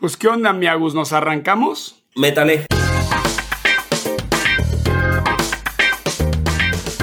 Pues qué onda, mi Agus, ¿nos arrancamos? Métale.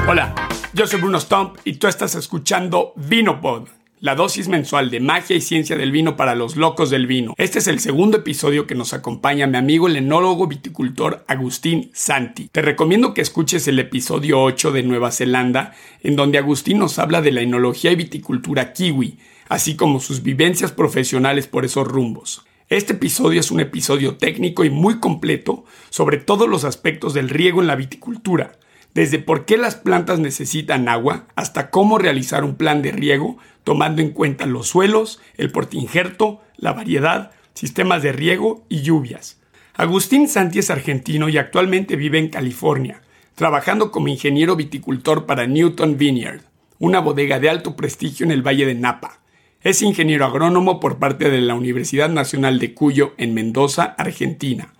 Hola, yo soy Bruno Stump y tú estás escuchando Vinopod, la dosis mensual de magia y ciencia del vino para los locos del vino. Este es el segundo episodio que nos acompaña mi amigo el enólogo viticultor Agustín Santi. Te recomiendo que escuches el episodio 8 de Nueva Zelanda, en donde Agustín nos habla de la enología y viticultura kiwi, así como sus vivencias profesionales por esos rumbos. Este episodio es un episodio técnico y muy completo sobre todos los aspectos del riego en la viticultura, desde por qué las plantas necesitan agua hasta cómo realizar un plan de riego tomando en cuenta los suelos, el portingerto, la variedad, sistemas de riego y lluvias. Agustín Santi es argentino y actualmente vive en California, trabajando como ingeniero viticultor para Newton Vineyard, una bodega de alto prestigio en el Valle de Napa. Es ingeniero agrónomo por parte de la Universidad Nacional de Cuyo en Mendoza, Argentina.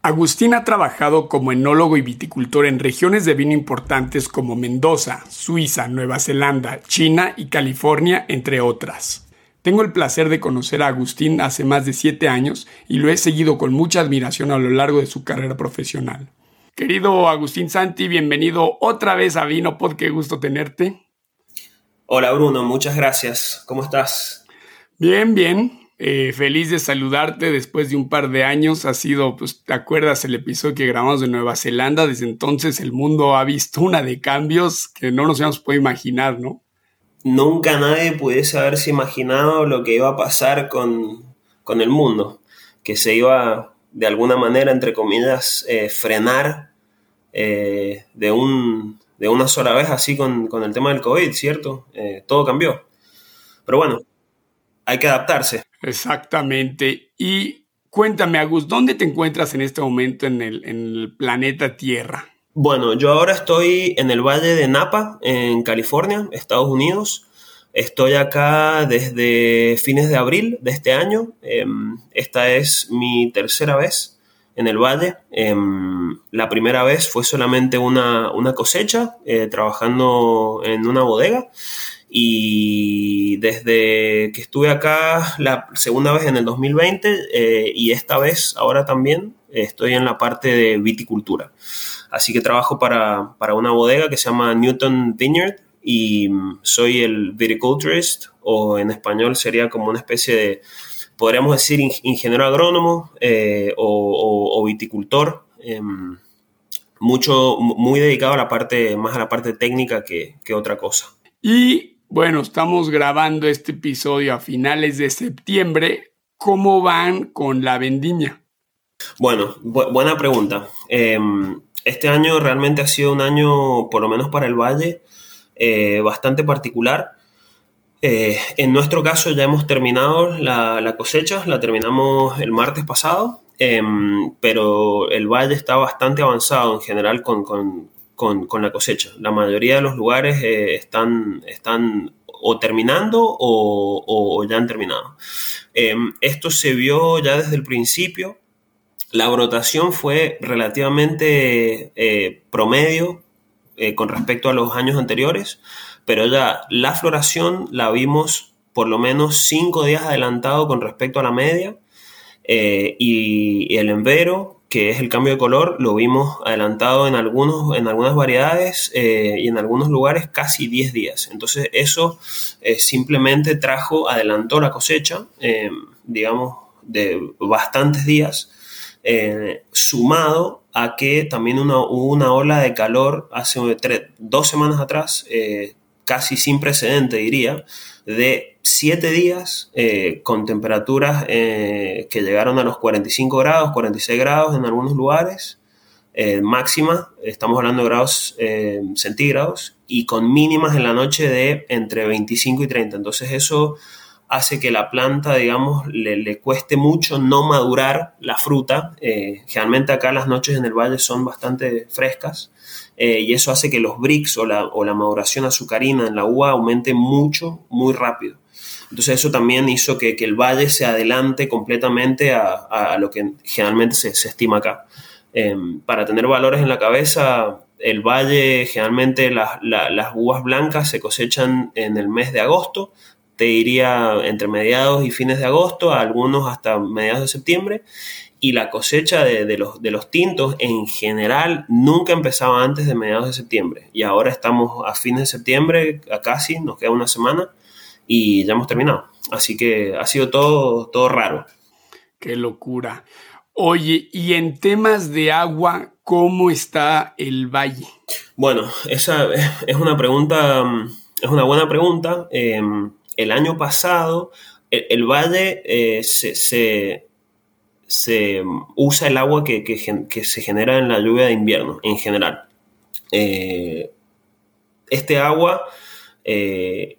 Agustín ha trabajado como enólogo y viticultor en regiones de vino importantes como Mendoza, Suiza, Nueva Zelanda, China y California, entre otras. Tengo el placer de conocer a Agustín hace más de siete años y lo he seguido con mucha admiración a lo largo de su carrera profesional. Querido Agustín Santi, bienvenido otra vez a Vinopod, qué gusto tenerte. Hola Bruno, muchas gracias. ¿Cómo estás? Bien, bien. Eh, feliz de saludarte después de un par de años. Ha sido, pues, ¿te acuerdas el episodio que grabamos de Nueva Zelanda? Desde entonces el mundo ha visto una de cambios que no nos habíamos podido imaginar, ¿no? Nunca nadie pudiese haberse imaginado lo que iba a pasar con, el mundo, que se iba de alguna manera, entre comillas, eh, frenar eh, de un de una sola vez así con, el tema del COVID, ¿cierto? Eh, todo cambió. Pero bueno, hay que adaptarse. Exactamente. Y cuéntame, Agus, ¿dónde te encuentras en este momento en el, en el planeta Tierra? Bueno, yo ahora estoy en el Valle de Napa, en California, Estados Unidos. Estoy acá desde fines de abril de este año. Em, esta es mi tercera vez en el valle. Em, la primera vez fue solamente una, cosecha, eh, trabajando en una bodega. Y desde que estuve acá la segunda vez en el 2020 eh, y esta vez ahora también estoy en la parte de viticultura. Así que trabajo para, para una bodega que se llama Newton Vineyard y mm, soy el viticulturist o en español sería como una especie de podríamos decir ingeniero agrónomo eh, o, viticultor, em, mucho, muy dedicado a la parte, más a la parte técnica que, otra cosa. Y bueno, estamos grabando este episodio a finales de septiembre. ¿Cómo van con la vendimia? Bueno, buena pregunta. Em, este año realmente ha sido un año, por lo menos para el Valle, eh, bastante particular eh, en nuestro caso ya hemos terminado la, cosecha, la terminamos el martes pasado, em, pero el valle está bastante avanzado en general con, la cosecha. La mayoría de los lugares eh, están, están o terminando o, ya han terminado. Em, esto se vio ya desde el principio. La brotación fue relativamente eh, con respecto a los años anteriores pero ya la floración la vimos por lo menos cinco días adelantado con respecto a la media eh, y, el envero, que es el cambio de color, lo vimos adelantado en, algunos, en algunas variedades eh, y en algunos lugares casi 10 días. Entonces eso simplemente trajo, adelantó la cosecha, digamos, de bastantes días, sumado a que también hubo una ola de calor hace dos semanas atrás, casi sin precedente, diría, de siete días eh, con temperaturas eh, que llegaron a los 45 grados, 46 grados en algunos lugares, eh, máxima, estamos hablando de grados centígrados, y con mínimas en la noche de entre 25 y 30. Entonces eso hace que la planta, digamos, le, le cueste mucho no madurar la fruta. generalmente acá las noches en el valle son bastante frescas eh, y eso hace que los bricks o la, maduración azucarina en la uva aumente mucho, muy rápido. Entonces eso también hizo que, el valle se adelante completamente a, lo que generalmente se, estima acá. Em, para tener valores en la cabeza, el valle generalmente las uvas blancas se cosechan en el mes de agosto, te diría entre mediados y fines de agosto, algunos hasta mediados de septiembre, y la cosecha de, los, de los tintos en general nunca empezaba antes de mediados de septiembre. Y ahora estamos a fines de septiembre, a casi, nos queda una semana y ya hemos terminado. Así que ha sido todo, todo raro. Qué locura. Oye, y en temas de agua, ¿cómo está el valle? Bueno, esa es una pregunta, es una buena pregunta. Em, el año pasado, el, valle eh, se, usa el agua que, se genera en la lluvia de invierno, en general. Eh, este agua eh,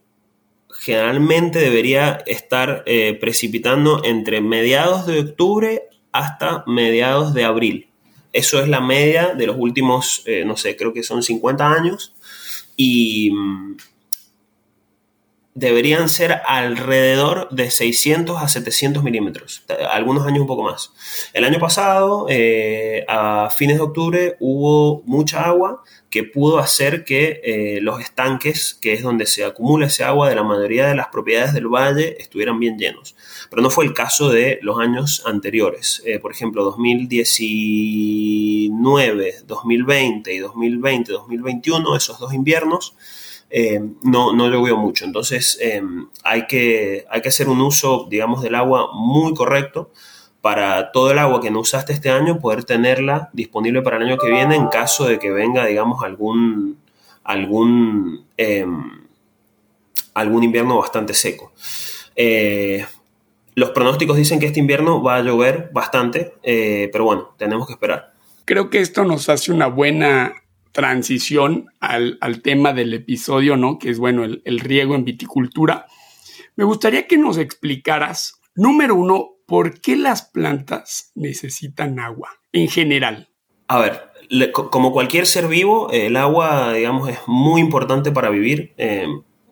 generalmente debería estar precipitando entre mediados de octubre hasta mediados de abril. Eso es la media de los últimos, no sé, creo que son 50 años. Y mm, deberían ser alrededor de 600 a 700 milímetros, algunos años un poco más. El año pasado, eh, a fines de octubre, hubo mucha agua que pudo hacer que eh, los estanques, que es donde se acumula ese agua de la mayoría de las propiedades del valle, estuvieran bien llenos. Pero no fue el caso de los años anteriores. Eh, por ejemplo, 2019, 2020 y 2020, 2021, esos dos inviernos, eh, no, no llovió mucho. Entonces hay, que, hay que hacer un uso, digamos, del agua muy correcto para todo el agua que no usaste este año, poder tenerla disponible para el año que viene en caso de que venga, digamos, algún, algún, em, algún invierno bastante seco. Eh, los pronósticos dicen que este invierno va a llover bastante, eh, pero bueno, tenemos que esperar. Creo que esto nos hace una buena transición al, tema del episodio, ¿no? Que es, bueno, el, el riego en viticultura. Me gustaría que nos explicaras, número uno, ¿por qué las plantas necesitan agua en general? A ver, como cualquier ser vivo, el agua, digamos, es muy importante para vivir. Eh,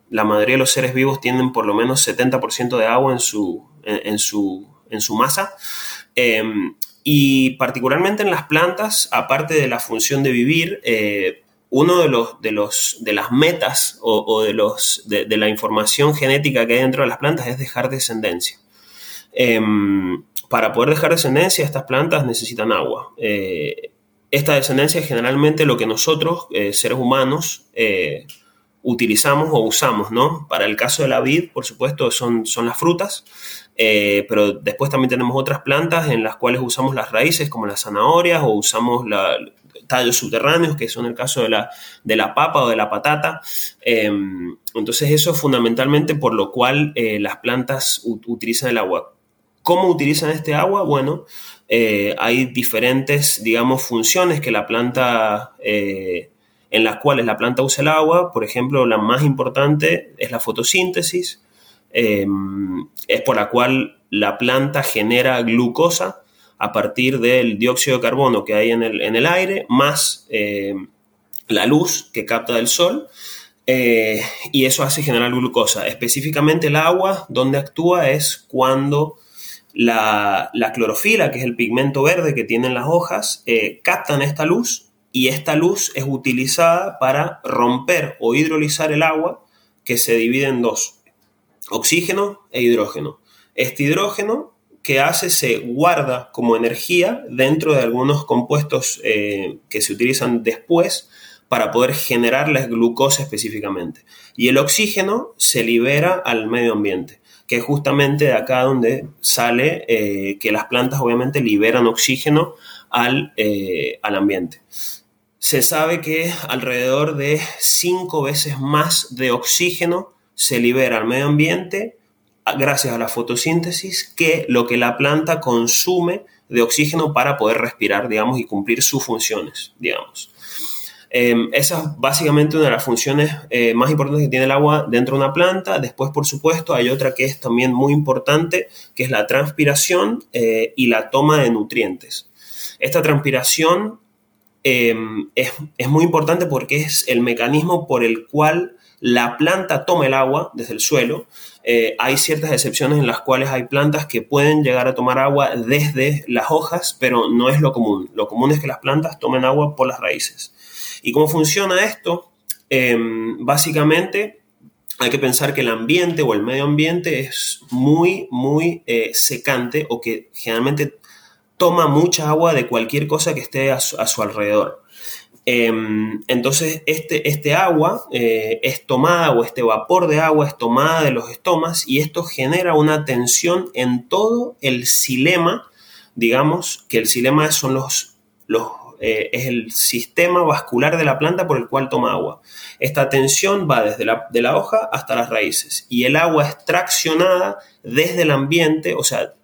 la mayoría de los seres vivos tienen por lo menos 70% de agua en su, en, su, en su masa. Eh, y particularmente en las plantas, aparte de la función de vivir, eh, uno de, los, de, los, de las metas o, de, los, de, la información genética que hay dentro de las plantas es dejar descendencia. Em, para poder dejar descendencia, estas plantas necesitan agua. Eh, esta descendencia es generalmente lo que nosotros, eh, seres humanos, eh, utilizamos o usamos, ¿no? Para el caso de la vid, por supuesto, son, son las frutas, pero después también tenemos otras plantas en las cuales usamos las raíces, como las zanahorias, o usamos tallos subterráneos, que son el caso de la, de la papa o de la patata. Em, entonces eso es fundamentalmente por lo cual las plantas utilizan el agua. ¿Cómo utilizan este agua? Bueno, eh, hay diferentes, digamos, funciones que la planta, eh, en las cuales la planta usa el agua. Por ejemplo, la más importante es la fotosíntesis, em, es por la cual la planta genera glucosa a partir del dióxido de carbono que hay en el, aire, más em, la luz que capta del sol. Eh, y eso hace generar glucosa. Específicamente el agua, donde actúa es cuando la, clorofila, que es el pigmento verde que tienen las hojas, eh, captan esta luz y esta luz es utilizada para romper o hidrolizar el agua que se divide en dos, oxígeno e hidrógeno. Este hidrógeno que hace se guarda como energía dentro de algunos compuestos eh, que se utilizan después para poder generar la glucosa específicamente. Y el oxígeno se libera al medio ambiente que es justamente de acá donde sale eh, que las plantas obviamente liberan oxígeno al, eh, al ambiente. Se sabe que alrededor de cinco veces más de oxígeno se libera al medio ambiente gracias a la fotosíntesis que lo que la planta consume de oxígeno para poder respirar, digamos, y cumplir sus funciones, digamos. Em, esa es básicamente una de las funciones eh, más importantes que tiene el agua dentro de una planta. Después, por supuesto, hay otra que es también muy importante, que es la transpiración eh, y la toma de nutrientes. Esta transpiración em, es, muy importante porque es el mecanismo por el cual la planta toma el agua desde el suelo. Eh, hay ciertas excepciones en las cuales hay plantas que pueden llegar a tomar agua desde las hojas, pero no es lo común. Lo común es que las plantas tomen agua por las raíces. ¿Y cómo funciona esto? Em, básicamente, hay que pensar que el ambiente o el medio ambiente es muy, muy eh, secante o que generalmente toma mucha agua de cualquier cosa que esté a su, alrededor. Em, entonces, este, este agua eh, es tomada o este vapor de agua es tomada de los estomas y esto genera una tensión en todo el xilema, digamos que el xilema son los, los eh, es el sistema vascular de la planta por el cual toma agua. Esta tensión va desde la, de la hoja hasta las raíces y el agua es traccionada desde el ambiente, o sea,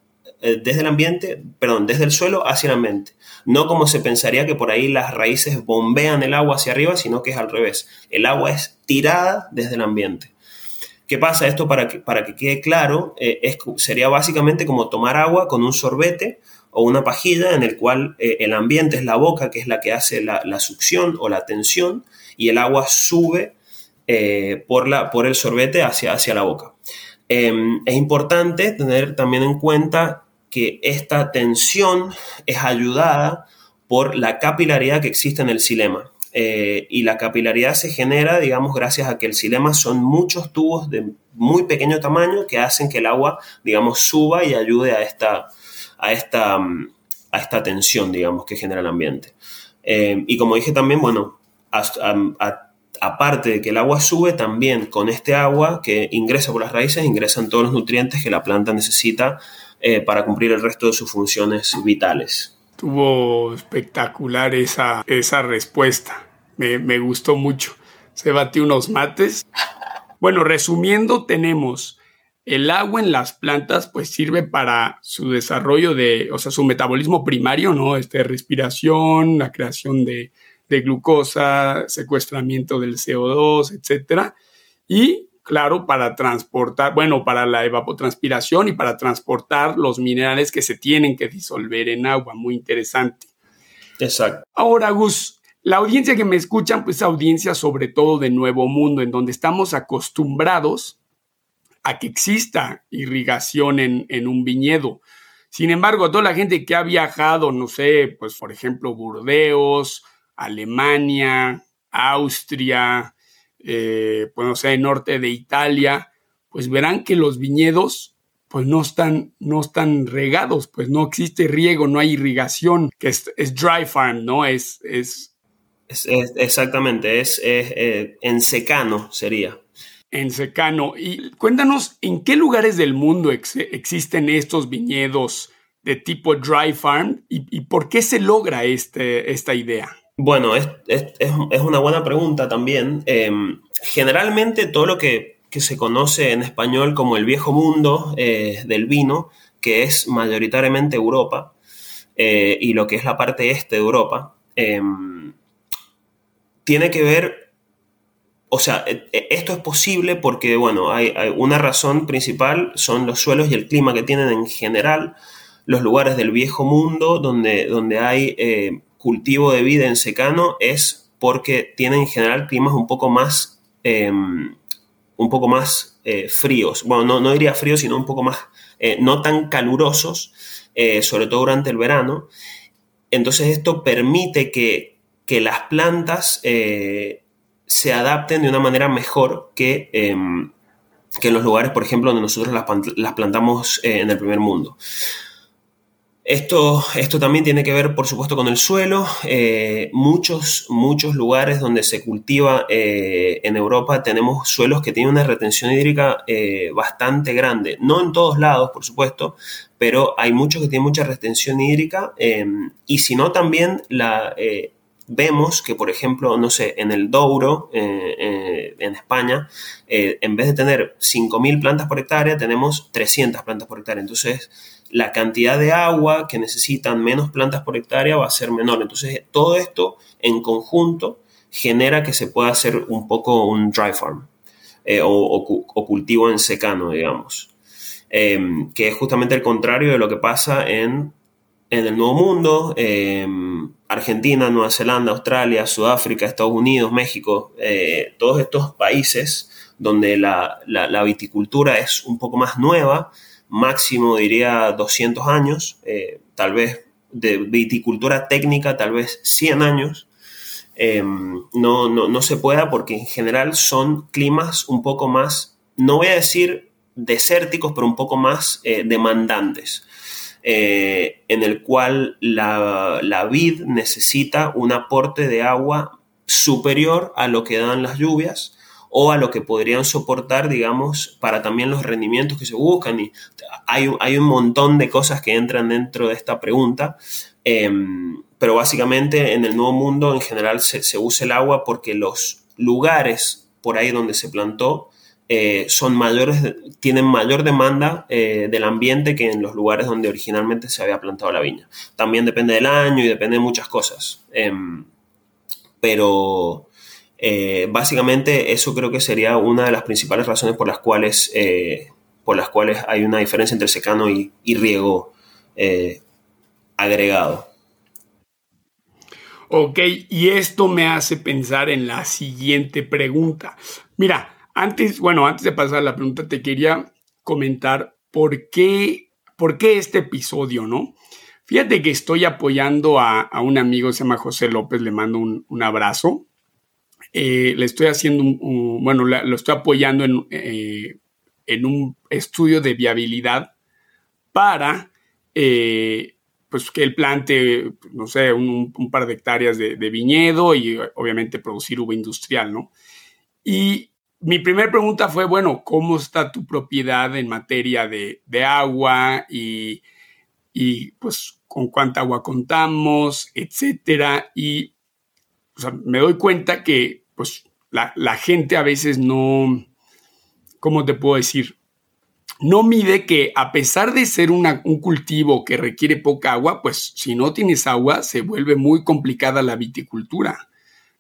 eh, desde el ambiente, perdón, desde el suelo hacia el ambiente. No como se pensaría que por ahí las raíces bombean el agua hacia arriba, sino que es al revés. El agua es tirada desde el ambiente. ¿Qué pasa? Esto para que, para que quede claro, eh, sería básicamente como tomar agua con un sorbete o una pajilla en el cual eh, el ambiente es la boca, que es la que hace la, succión o la tensión, y el agua sube por, la, por el sorbete hacia, hacia la boca. Em, es importante tener también en cuenta que esta tensión es ayudada por la capilaridad que existe en el xilema. Eh, y la capilaridad se genera, digamos, gracias a que el xilema son muchos tubos de muy pequeño tamaño que hacen que el agua, digamos, suba y ayude a esta, a esta, a esta tensión, digamos, que genera el ambiente. Eh, y como dije también, bueno, aparte de que el agua sube, también con este agua que ingresa por las raíces, ingresan todos los nutrientes que la planta necesita eh, para cumplir el resto de sus funciones vitales. Tuvo espectacular esa, esa respuesta. Me, me gustó mucho. Se batió unos mates. Bueno, resumiendo, tenemos el agua en las plantas, pues sirve para su desarrollo de, o sea, su metabolismo primario, ¿no? Este, respiración, la creación de, de glucosa, secuestramiento del CO2, etcétera. Y claro, para transportar, bueno, para la evapotranspiración y para transportar los minerales que se tienen que disolver en agua. Muy interesante. Exacto. Ahora, Gus, la audiencia que me escuchan, pues audiencia sobre todo de Nuevo Mundo, en donde estamos acostumbrados a que exista irrigación en, en un viñedo. Sin embargo, toda la gente que ha viajado, no sé, pues por ejemplo, Burdeos, Alemania, Austria, eh, pues no sé, norte de Italia, pues verán que los viñedos pues no están, no están regados, pues no existe riego, no hay irrigación, que es, dry farm, ¿no? Es, es, exactamente, es, eh, en secano sería. En secano. Y cuéntanos, ¿en qué lugares del mundo existen estos viñedos de tipo dry farm y, por qué se logra este, esta idea? Bueno, es, una buena pregunta también. Em, generalmente todo lo que, se conoce en español como el viejo mundo eh, del vino, que es mayoritariamente Europa, eh, y lo que es la parte este de Europa, em, tiene que ver, o sea, e, e, esto es posible porque, bueno, hay, una razón principal, son los suelos y el clima que tienen en general los lugares del viejo mundo donde, donde hay eh, cultivo de vida en secano es porque tienen en general climas un poco más, em, un poco más eh, fríos. Bueno, no, no, diría fríos, sino un poco más, eh, no tan calurosos, eh, sobre todo durante el verano. Entonces esto permite que, que las plantas se adapten de una manera mejor que, em, que en los lugares, por ejemplo, donde nosotros las, las plantamos en el primer mundo. Esto, esto, también tiene que ver, por supuesto, con el suelo. Eh, muchos, muchos lugares donde se cultiva eh, en Europa tenemos suelos que tienen una retención hídrica eh, bastante grande. No en todos lados, por supuesto, pero hay muchos que tienen mucha retención hídrica. y si no, también la, vemos que, por ejemplo, no sé, en el Douro, en España, en vez de tener 5.000 plantas por hectárea, tenemos 300 plantas por hectárea. Entonces, la cantidad de agua que necesitan menos plantas por hectárea va a ser menor. Entonces, todo esto en conjunto genera que se pueda hacer un poco un dry farm eh, o, cultivo en secano, digamos. Em, que es justamente el contrario de lo que pasa en, el Nuevo Mundo, em, Argentina, Nueva Zelanda, Australia, Sudáfrica, Estados Unidos, México, eh, todos estos países donde la, la viticultura es un poco más nueva, máximo diría 200 años, eh, tal vez de viticultura técnica, tal vez 100 años. em, no, no, se pueda porque en general son climas un poco más, no voy a decir desérticos, pero un poco más eh, demandantes. Eh, en el cual la, la, vid necesita un aporte de agua superior a lo que dan las lluvias o a lo que podrían soportar, digamos, para también los rendimientos que se buscan. Y hay, hay un montón de cosas que entran dentro de esta pregunta, em, pero básicamente en el Nuevo Mundo en general se, usa el agua porque los lugares por ahí donde se plantó eh, son mayores, tienen mayor demanda eh, del ambiente que en los lugares donde originalmente se había plantado la viña. También depende del año y depende de muchas cosas. Em, pero eh, básicamente eso creo que sería una de las principales razones por las cuales, eh, por las cuales hay una diferencia entre secano y, riego eh, agregado. Ok, y esto me hace pensar en la siguiente pregunta. Mira, antes, bueno, antes de pasar a la pregunta, te quería comentar por qué, por qué este episodio, ¿no? Fíjate que estoy apoyando a, un amigo, se llama José López, le mando un, un abrazo. Eh, le estoy haciendo, bueno, lo estoy apoyando en, eh, en, un estudio de viabilidad para, eh, pues, que él plante, no sé, un, par de hectáreas de, viñedo y obviamente producir uva industrial, ¿no? Y mi primera pregunta fue, bueno, ¿cómo está tu propiedad en materia de, de agua y, y, pues, con cuánta agua contamos, etcétera? Y me doy cuenta que pues la, gente a veces no, ¿cómo te puedo decir? No mide que a pesar de ser un cultivo que requiere poca agua, pues si no tienes agua se vuelve muy complicada la viticultura,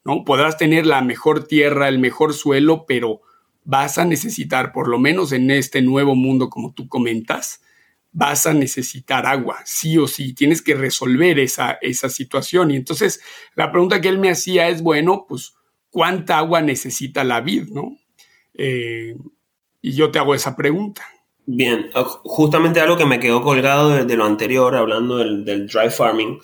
¿no? Podrás tener la mejor tierra, el mejor suelo, pero vas a necesitar, por lo menos en este nuevo mundo como tú comentas, vas a necesitar agua, sí o sí, tienes que resolver esa, esa situación. Y entonces la pregunta que él me hacía es, bueno, pues cuánta agua necesita la vid, ¿no? Eh, y yo te hago esa pregunta. Bien, justamente algo que me quedó colgado de, lo anterior, hablando del, dry farming.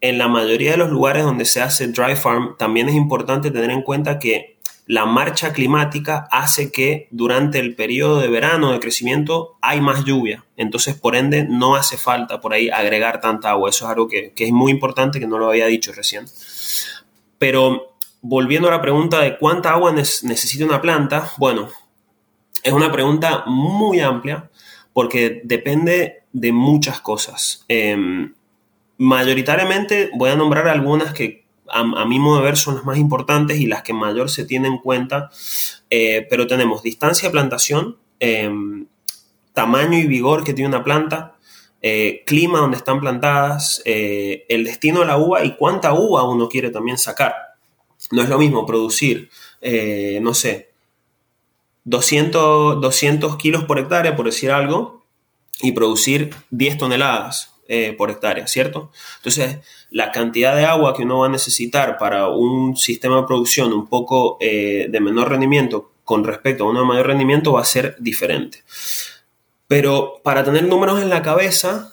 En la mayoría de los lugares donde se hace dry farm, también es importante tener en cuenta que la marcha climática hace que durante el periodo de verano de crecimiento hay más lluvia. Entonces, por ende, no hace falta por ahí agregar tanta agua. Eso es algo que, que es muy importante, que no lo había dicho recién. Pero volviendo a la pregunta de cuánta agua necesita una planta, bueno, es una pregunta muy amplia porque depende de muchas cosas. Em, mayoritariamente voy a nombrar algunas que a, mi modo de ver son las más importantes y las que mayor se tienen en cuenta, eh, pero tenemos distancia de plantación, em, tamaño y vigor que tiene una planta, eh, clima donde están plantadas, eh, el destino de la uva y cuánta uva uno quiere también sacar. No es lo mismo producir, eh, no sé, 200, 200 kilos por hectárea, por decir algo, y producir 10 toneladas eh, por hectárea, ¿cierto? Entonces, la cantidad de agua que uno va a necesitar para un sistema de producción un poco eh, de menor rendimiento con respecto a uno de mayor rendimiento va a ser diferente. Pero para tener números en la cabeza,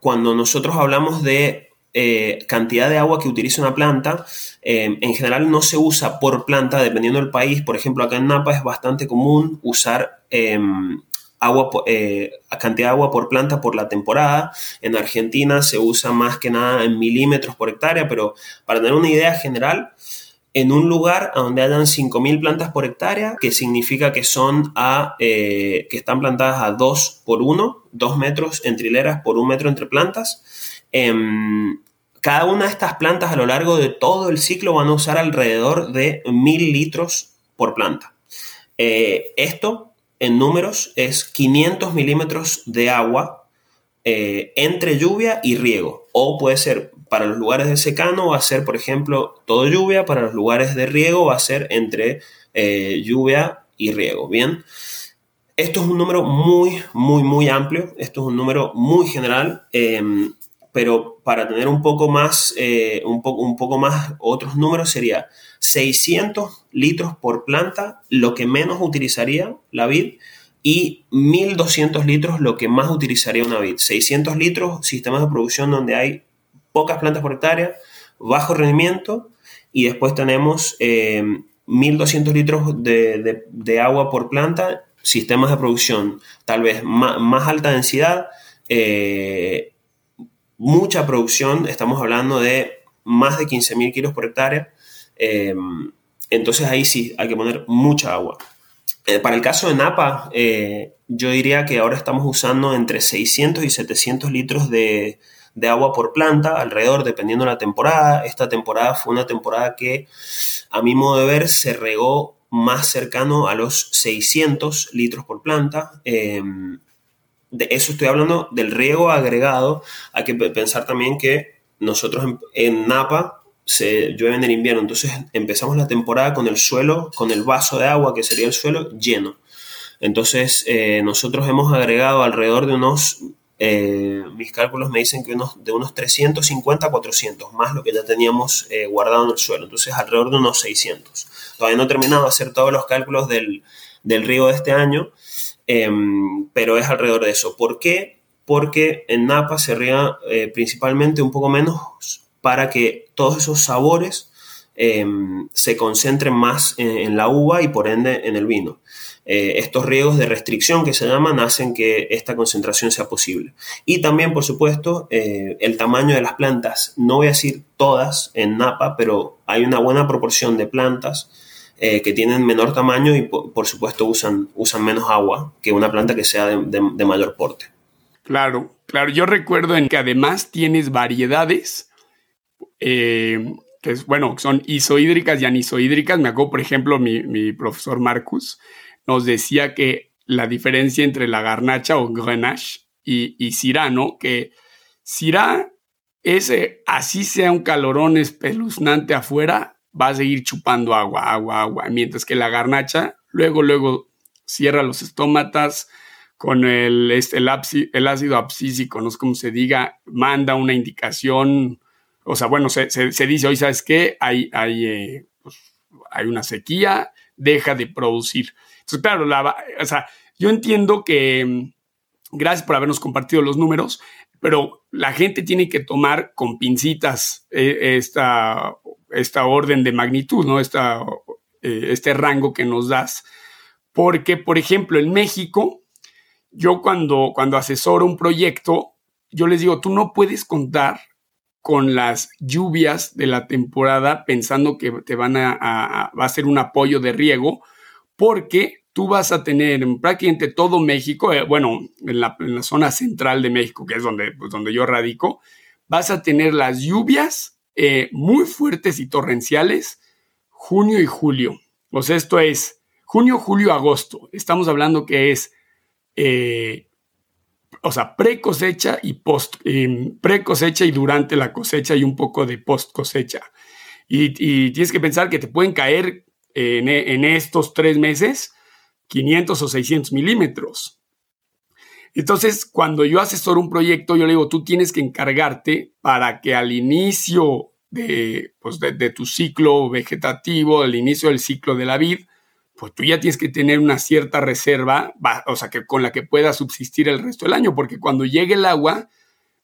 cuando nosotros hablamos de eh, cantidad de agua que utiliza una planta, eh, en general no se usa por planta, dependiendo del país. Por ejemplo, acá en Napa es bastante común usar em, agua, eh, cantidad de agua por planta por la temporada. En Argentina se usa más que nada en milímetros por hectárea, pero para tener una idea general, en un lugar donde hayan 5.000 plantas por hectárea, que significa que son a, que están plantadas a 2 por 1, 2 metros entre hileras por 1 metro entre plantas, Em, cada una de estas plantas a lo largo de todo el ciclo van a usar alrededor de mil litros por planta. Eh, esto en números es 500 milímetros de agua eh, entre lluvia y riego. O puede ser para los lugares de secano va a ser, por ejemplo, todo lluvia. Para los lugares de riego va a ser entre eh, lluvia y riego. Bien. Esto es un número muy, muy, muy amplio. Esto es un número muy general. Pero para tener un poco más, eh, un, poco, un poco más otros números sería 600 litros por planta, lo que menos utilizaría la vid, y 1200 litros lo que más utilizaría una vid. 600 litros, sistemas de producción donde hay pocas plantas por hectárea, bajo rendimiento y después tenemos 1.200 litros de, agua por planta, sistemas de producción tal vez más, alta densidad, mucha producción, estamos hablando de más de 15.000 kilos por hectárea. entonces ahí sí hay que poner mucha agua. Eh, para el caso de Napa, eh, yo diría que ahora estamos usando entre 600 y 700 litros de, agua por planta, alrededor, dependiendo de la temporada. Esta temporada fue una temporada que, a mi modo de ver, se regó más cercano a los 600 litros por planta. De eso estoy hablando del riego agregado. Hay que pensar también que nosotros en Napa se llueve en el invierno, entonces empezamos la temporada con el suelo, con el vaso de agua que sería el suelo lleno. Entonces eh, nosotros hemos agregado alrededor de unos, eh, mis cálculos me dicen que unos, de unos 350 a 400, más lo que ya teníamos eh, guardado en el suelo, entonces alrededor de unos 600. Todavía no he terminado de hacer todos los cálculos del, del río de este año, em, pero es alrededor de eso. ¿Por qué? Porque en Napa se riega principalmente un poco menos para que todos esos sabores em, se concentren más en, la uva y por ende en el vino. Eh, estos riegos de restricción que se llaman hacen que esta concentración sea posible. Y también, por supuesto, eh, el tamaño de las plantas. No voy a decir todas en Napa, pero hay una buena proporción de plantas eh, que tienen menor tamaño y, por, supuesto, usan, usan menos agua que una planta que sea de mayor porte. Claro, claro. Yo recuerdo en que además tienes variedades eh, que es, bueno, son isohídricas y anisohídricas. Me acuerdo, por ejemplo, mi, profesor Marcus nos decía que la diferencia entre la garnacha o grenache y, y ¿no? Que Syrah, ese, así sea un calorón espeluznante afuera, va a seguir chupando agua, agua, agua. Mientras que la garnacha, luego, luego cierra los estómatas con el, este, el, el ácido abscísico, no sé cómo se diga, manda una indicación o sea, bueno, se, dice hoy, ¿sabes qué? Hay, hay, eh, pues, hay una sequía, deja de producir. Entonces, claro, la, o sea, yo entiendo que, mm, gracias por habernos compartido los números, pero la gente tiene que tomar con pincitas eh, esta, esta orden de magnitud, ¿no? Esta, eh, este rango que nos das. Porque, por ejemplo, en México, yo cuando, cuando asesoro un proyecto, yo les digo, tú no puedes contar con las lluvias de la temporada pensando que te van a, va a ser un apoyo de riego, porque tú vas a tener en prácticamente todo México, eh, bueno, en la, zona central de México, que es donde, pues, donde yo radico, vas a tener las lluvias eh, muy fuertes y torrenciales junio y julio. O sea, esto es junio, julio, agosto. Estamos hablando que es eh, o sea, pre cosecha y post, pre cosecha y durante la cosecha y un poco de post cosecha. Y, tienes que pensar que te pueden caer en, estos tres meses 500 o 600 milímetros. Entonces, cuando yo asesoro un proyecto, yo le digo, tú tienes que encargarte para que al inicio de, pues de, tu ciclo vegetativo, al inicio del ciclo de la vid, pues tú ya tienes que tener una cierta reserva, o sea, que con la que pueda subsistir el resto del año, porque cuando llegue el agua,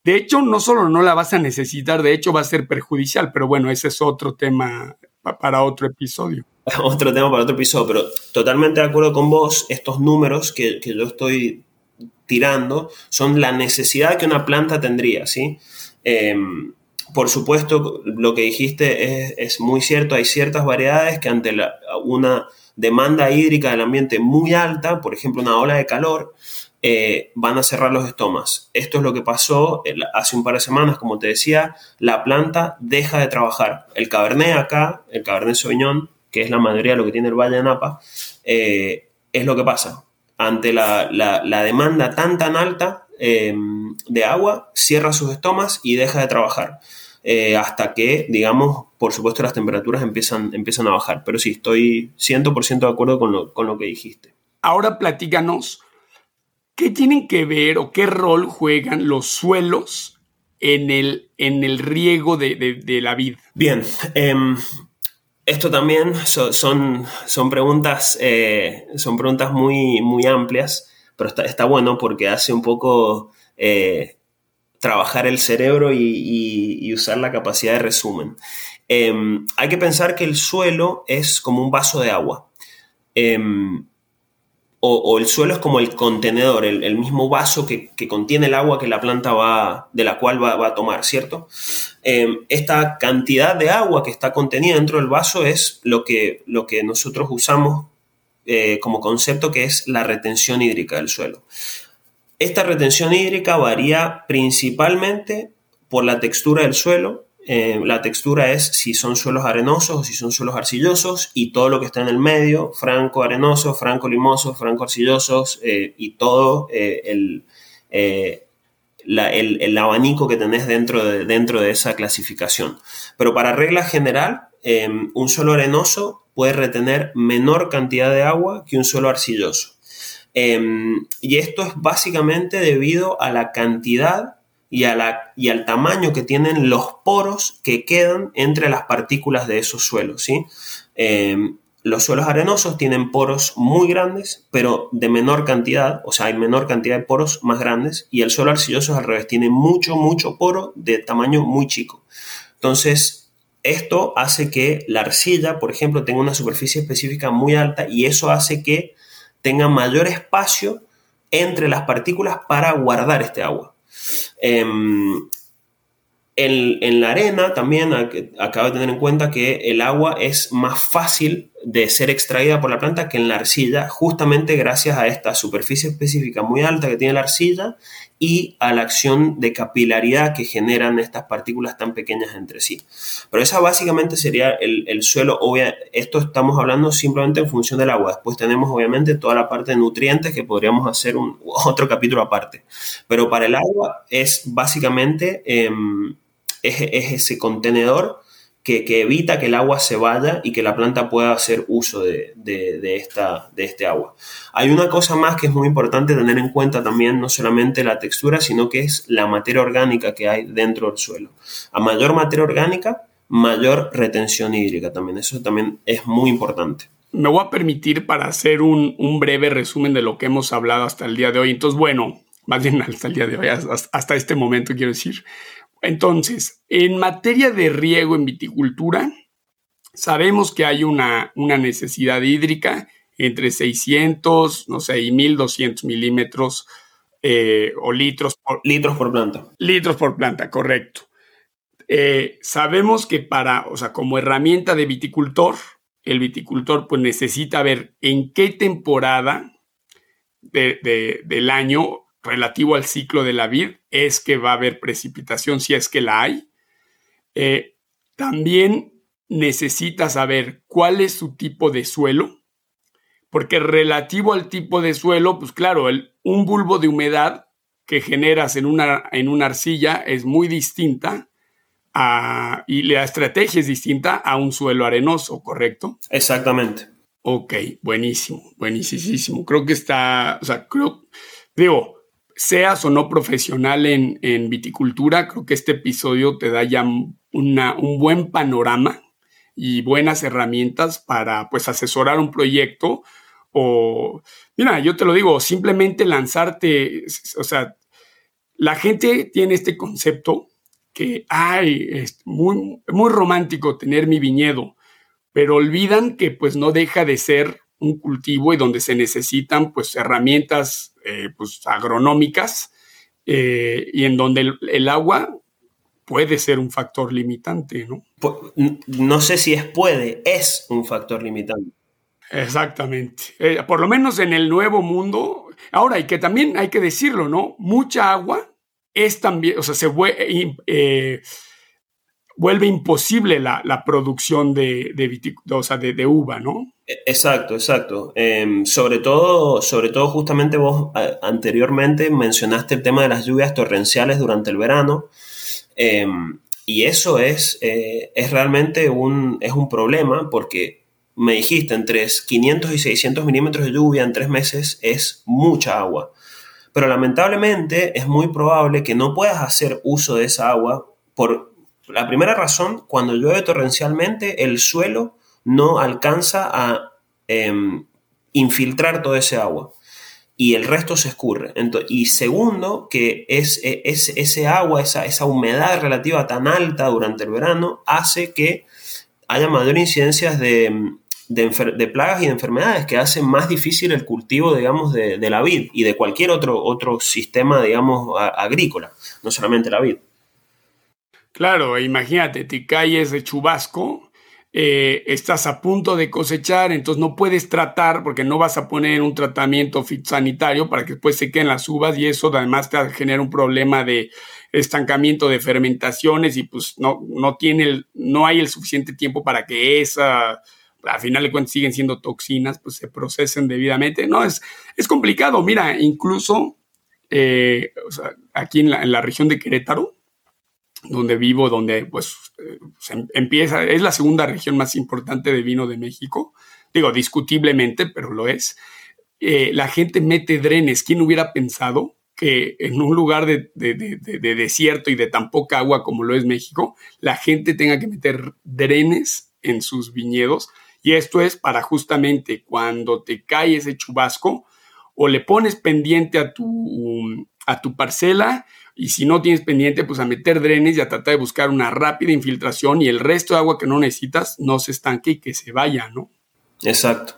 de hecho, no solo no la vas a necesitar, de hecho va a ser perjudicial, pero bueno, ese es otro tema para otro episodio. Otro tema para otro episodio, pero totalmente de acuerdo con vos, estos números que, yo estoy tirando son la necesidad que una planta tendría, ¿sí? Em, por supuesto, lo que dijiste es, es, muy cierto, hay ciertas variedades que ante una demanda hídrica del ambiente muy alta, por ejemplo una ola de calor, eh, van a cerrar los estomas. Esto es lo que pasó hace un par de semanas, como te decía, la planta deja de trabajar. El Cabernet acá, el Cabernet Sauvignon, que es la mayoría de lo que tiene el Valle de Napa, eh, es lo que pasa. Ante la, demanda tan tan alta eh, de agua, cierra sus estomas y deja de trabajar. Eh, hasta que, digamos, por supuesto las temperaturas empiezan, empiezan a bajar. Pero sí, estoy 100% de acuerdo con lo, que dijiste. Ahora platícanos, ¿qué tienen que ver o qué rol juegan los suelos en el, en el riego de, la vid? Bien, em, esto también son, son, preguntas, eh, son preguntas muy, muy amplias, pero está, está, bueno porque hace un poco... Eh, trabajar el cerebro y, usar la capacidad de resumen. Em, hay que pensar que el suelo es como un vaso de agua. O, el suelo es como el contenedor, el, mismo vaso que, contiene el agua que la planta va, de la cual va, a tomar, ¿cierto? Em, esta cantidad de agua que está contenida dentro del vaso es lo que, lo que nosotros usamos eh, como concepto que es la retención hídrica del suelo. Esta retención hídrica varía principalmente por la textura del suelo. Eh, la textura es si son suelos arenosos o si son suelos arcillosos y todo lo que está en el medio, franco arenoso, franco limoso, franco arcillosos eh, y todo el, el, abanico que tenés dentro de, dentro de esa clasificación. Pero para regla general, un suelo arenoso puede retener menor cantidad de agua que un suelo arcilloso. Y esto es básicamente debido a la cantidad y, al tamaño que tienen los poros que quedan entre las partículas de esos suelos. ¿sí? Em, los suelos arenosos tienen poros muy grandes, pero de menor cantidad, o sea, hay menor cantidad de poros más grandes, y el suelo arcilloso al revés, tiene mucho, mucho poro de tamaño muy chico. Entonces, esto hace que la arcilla, por ejemplo, tenga una superficie específica muy alta y eso hace que tenga mayor espacio entre las partículas para guardar este agua. Em, en, la arena también acaba de tener en cuenta que el agua es más fácil de ser extraída por la planta que en la arcilla, justamente gracias a esta superficie específica muy alta que tiene la arcilla y a la acción de capilaridad que generan estas partículas tan pequeñas entre sí. Pero esa básicamente sería el, suelo. esto estamos hablando simplemente en función del agua. Después tenemos obviamente toda la parte de nutrientes que podríamos hacer un, otro capítulo aparte. Pero para el agua es básicamente em, es ese contenedor que, evita que el agua se vaya y que la planta pueda hacer uso de, esta, de este agua. Hay una cosa más que es muy importante tener en cuenta también, no solamente la textura, sino que es la materia orgánica que hay dentro del suelo. A mayor materia orgánica, mayor retención hídrica también. Eso también es muy importante. Me voy a permitir para hacer un, breve resumen de lo que hemos hablado hasta el día de hoy. Entonces, bueno, más bien hasta el día de hoy, hasta este momento quiero decir. Entonces, en materia de riego en viticultura, sabemos que hay una, necesidad hídrica entre 600, no sé, y 1200 milímetros eh, o litros por, litros por planta. Litros por planta, correcto. Eh, sabemos que para, o sea, como herramienta de viticultor, el viticultor pues necesita ver en qué temporada del año relativo al ciclo de la vid es que va a haber precipitación si es que la hay. Eh, también necesita saber cuál es su tipo de suelo, porque relativo al tipo de suelo, pues claro, el, un bulbo de humedad que generas en una, en una arcilla es muy distinta a, y la estrategia es distinta a un suelo arenoso, ¿correcto? Exactamente. Ok, buenísimo, buenísimo. Creo que está, o sea, creo, digo, seas o no profesional en, viticultura, creo que este episodio te da ya un buen panorama y buenas herramientas para pues asesorar un proyecto o, mira, yo te lo digo, simplemente lanzarte, o sea, la gente tiene este concepto que, ay, es muy, muy romántico tener mi viñedo, pero olvidan que pues no deja de ser un cultivo y donde se necesitan pues herramientas eh, pues, agronómicas eh, y en donde el, agua puede ser un factor limitante, ¿no? No sé si es puede, es un factor limitante. Exactamente. Eh, por lo menos en el nuevo mundo. Ahora, y que también hay que decirlo, ¿no? Mucha agua es también, o sea, se vuelve, imposible la, producción de, de, de uva, ¿no? Exacto, exacto. Em, sobre, todo, sobre todo, justamente vos anteriormente mencionaste el tema de las lluvias torrenciales durante el verano. Em, y eso es, eh, es realmente un, es un problema porque me dijiste, entre 500 y 600 milímetros de lluvia en tres meses es mucha agua. Pero lamentablemente es muy probable que no puedas hacer uso de esa agua por la primera razón, cuando llueve torrencialmente, el suelo no alcanza a em, infiltrar todo ese agua. y el resto se escurre. y segundo, que es, e, es, ese agua, esa, esa humedad relativa tan alta durante el verano, hace que haya mayor incidencia de, de, plagas y de enfermedades que hacen más difícil el cultivo, digamos, de, la vid y de cualquier otro, otro sistema, digamos, agrícola, no solamente la vid. Claro, imagínate, te caes de chubasco eh, estás a punto de cosechar, entonces no puedes tratar porque no vas a poner un tratamiento sanitario para que después se queden las uvas y eso además te genera un problema de estancamiento de fermentaciones y pues no, no, tiene no hay el suficiente tiempo para que esa, al final de cuentas siguen siendo toxinas, pues se procesen debidamente. No, es, es complicado. Mira, incluso eh, aquí en la, en la región de Querétaro, donde vivo, donde pues se empieza, es la segunda región más importante de vino de México, digo, discutiblemente, pero lo es. Eh, la gente mete drenes. ¿Quién hubiera pensado que en un lugar de, desierto y de tan poca agua como lo es México, la gente tenga que meter drenes en sus viñedos? Y esto es para justamente cuando te cae ese chubasco, o le pones pendiente a tu, a tu parcela y si no tienes pendiente, pues a meter drenes y a tratar de buscar una rápida infiltración y el resto de agua que no necesitas no se estanque y que se vaya, ¿no? Exacto,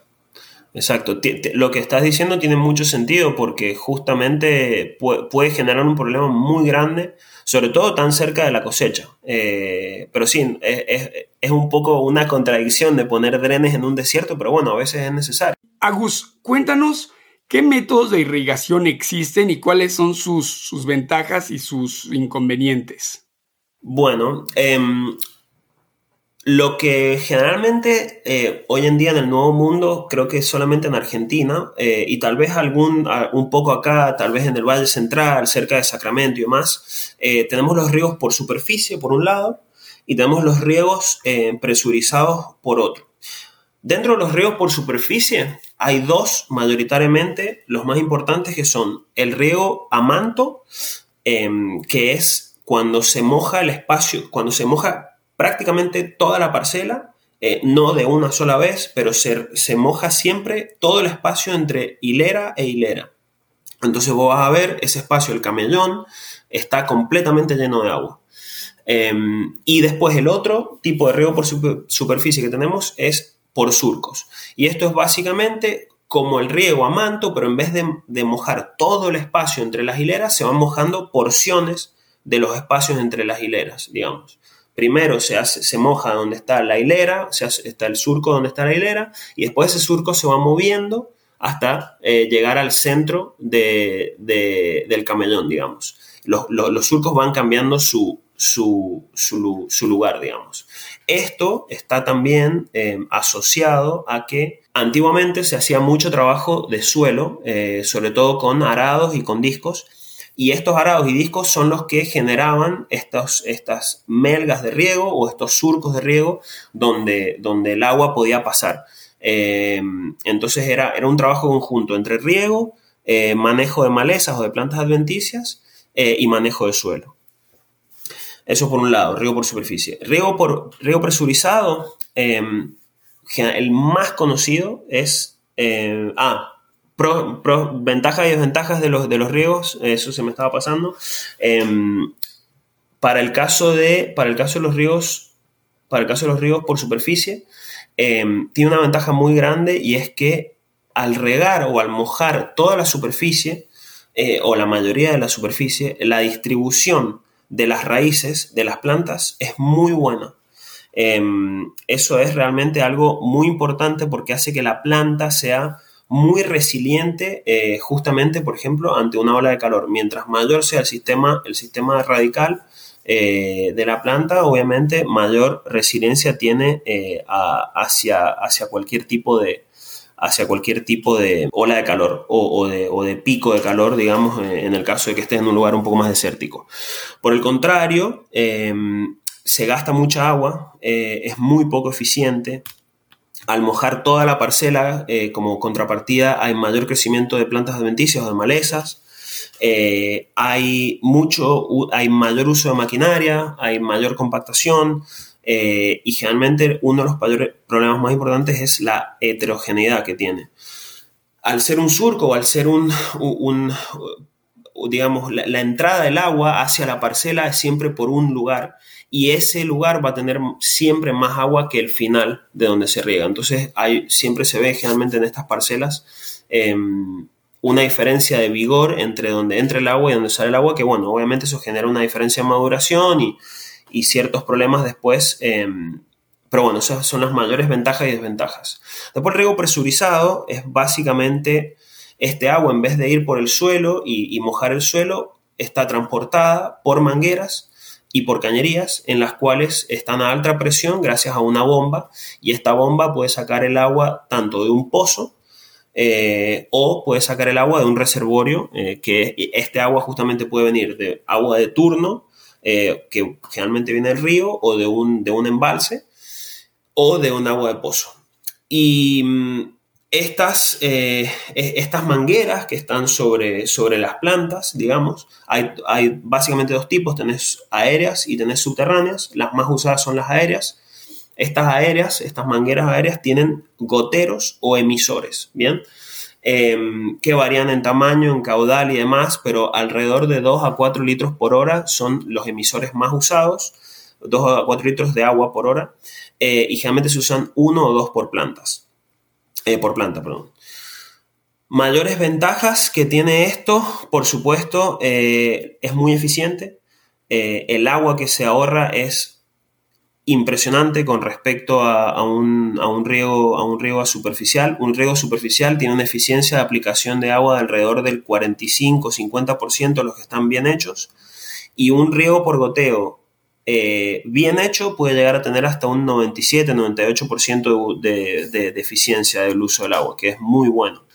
exacto. Lo que estás diciendo tiene mucho sentido porque justamente puede generar un problema muy grande, sobre todo tan cerca de la cosecha. Eh, pero sí, es, es un poco una contradicción de poner drenes en un desierto, pero bueno, a veces es necesario. Agus, cuéntanos ¿Qué métodos de irrigación existen y cuáles son sus, ventajas y sus inconvenientes? Bueno, em, lo que generalmente eh, hoy en día en el Nuevo Mundo, creo que solamente en Argentina eh, y tal vez algún, un poco acá, tal vez en el Valle Central, cerca de Sacramento y demás, eh, tenemos los riegos por superficie por un lado y tenemos los riegos presurizados por otro. Dentro de los riegos por superficie hay dos mayoritariamente, los más importantes que son el riego a manto, em, que es cuando se moja el espacio, cuando se moja prácticamente toda la parcela, eh, no de una sola vez, pero se, se moja siempre todo el espacio entre hilera e hilera. Entonces vos vas a ver ese espacio, el camellón, está completamente lleno de agua. Em, y después el otro tipo de riego por superficie que tenemos es por surcos. Y esto es básicamente como el riego a manto, pero en vez de, mojar todo el espacio entre las hileras, se van mojando porciones de los espacios entre las hileras, digamos. Primero se, hace, se moja donde está la hilera, se está el surco donde está la hilera, y después ese surco se va moviendo hasta eh, llegar al centro del camellón, digamos. Los, surcos van cambiando su, su, su lugar, digamos. Esto está también eh, asociado a que antiguamente se hacía mucho trabajo de suelo, eh, sobre todo con arados y con discos, y estos arados y discos son los que generaban estas melgas de riego o estos surcos de riego donde, donde el agua podía pasar. Eh, entonces era, era, un trabajo conjunto entre riego, manejo de malezas o de plantas adventicias y manejo de suelo. Eso por un lado, riego por superficie. Riego, por, riego presurizado, em, el más conocido es... Eh, ah, ventajas y desventajas de los, de los riegos, eso se me estaba pasando. Em, para, el caso de, para el caso de los riegos, para el caso de los riegos por superficie, tiene una ventaja muy grande y es que al regar o al mojar toda la superficie, eh, o la mayoría de la superficie, la distribución de las raíces de las plantas es muy buena. Em, eso es realmente algo muy importante porque hace que la planta sea muy resiliente eh, justamente, por ejemplo, ante una ola de calor. Mientras mayor sea el sistema, el sistema radical eh, de la planta, obviamente mayor resiliencia tiene eh, hacia, hacia cualquier tipo de, hacia cualquier tipo de ola de calor o, de, pico de calor, digamos, eh, en el caso de que estés en un lugar un poco más desértico. Por el contrario, em, se gasta mucha agua, eh, es muy poco eficiente. Al mojar toda la parcela, eh, como contrapartida, hay mayor crecimiento de plantas adventicias o de malezas. hay mucho, hay mayor uso de maquinaria, hay mayor compactación, eh, y generalmente uno de los problemas más importantes es la heterogeneidad que tiene. al ser un surco o al ser un, digamos, la, entrada del agua hacia la parcela es siempre por un lugar y ese lugar va a tener siempre más agua que el final de donde se riega. Entonces hay, siempre se ve generalmente en estas parcelas em, una diferencia de vigor entre donde entra el agua y donde sale el agua, que bueno, obviamente eso genera una diferencia en maduración y, ciertos problemas después. Em, pero bueno, esas son las mayores ventajas y desventajas. Después el riego presurizado es básicamente este agua en vez de ir por el suelo y, mojar el suelo, está transportada por mangueras y por cañerías en las cuales están a alta presión gracias a una bomba y esta bomba puede sacar el agua tanto de un pozo eh, o puede sacar el agua de un reservorio eh, que este agua justamente puede venir de agua de turno eh, que generalmente viene del río o de un, de un embalse o de un agua de pozo. Y mm, estas, eh, estas mangueras que están sobre, sobre las plantas, digamos, hay, hay, básicamente dos tipos, tenés aéreas y tenés subterráneas, las más usadas son las aéreas. Estas aéreas, estas mangueras aéreas tienen goteros o emisores, ¿bien? Em, que varían en tamaño, en caudal y demás, pero alrededor de 2 a 4 litros por hora son los emisores más usados, 2 a 4 litros de agua por hora. Eh, y generalmente se usan uno o dos por plantas. Eh, por planta, perdón. Mayores ventajas que tiene esto, por supuesto, eh, es muy eficiente. el agua que se ahorra es impresionante con respecto a, un, riego, a un riego superficial. Un riego superficial tiene una eficiencia de aplicación de agua de alrededor del 45-50% de los que están bien hechos. Y un riego por goteo eh, bien hecho puede llegar a tener hasta un 97-98% de, de, de, eficiencia del uso del agua, que es muy bueno.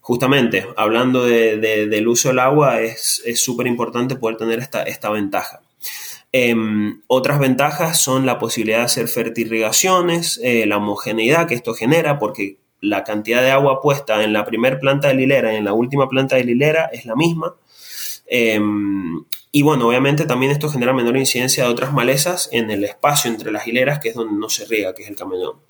Justamente, hablando del uso del agua, es súper importante poder tener esta, esta ventaja. Em, otras ventajas son la posibilidad de hacer fertirrigaciones, eh, la homogeneidad que esto genera, porque la cantidad de agua puesta en la primera planta de hilera y en la última planta de hilera es la misma. Em, y bueno, obviamente también esto genera menor incidencia de otras malezas en el espacio entre las hileras, que es donde no se riega, que es el camellón.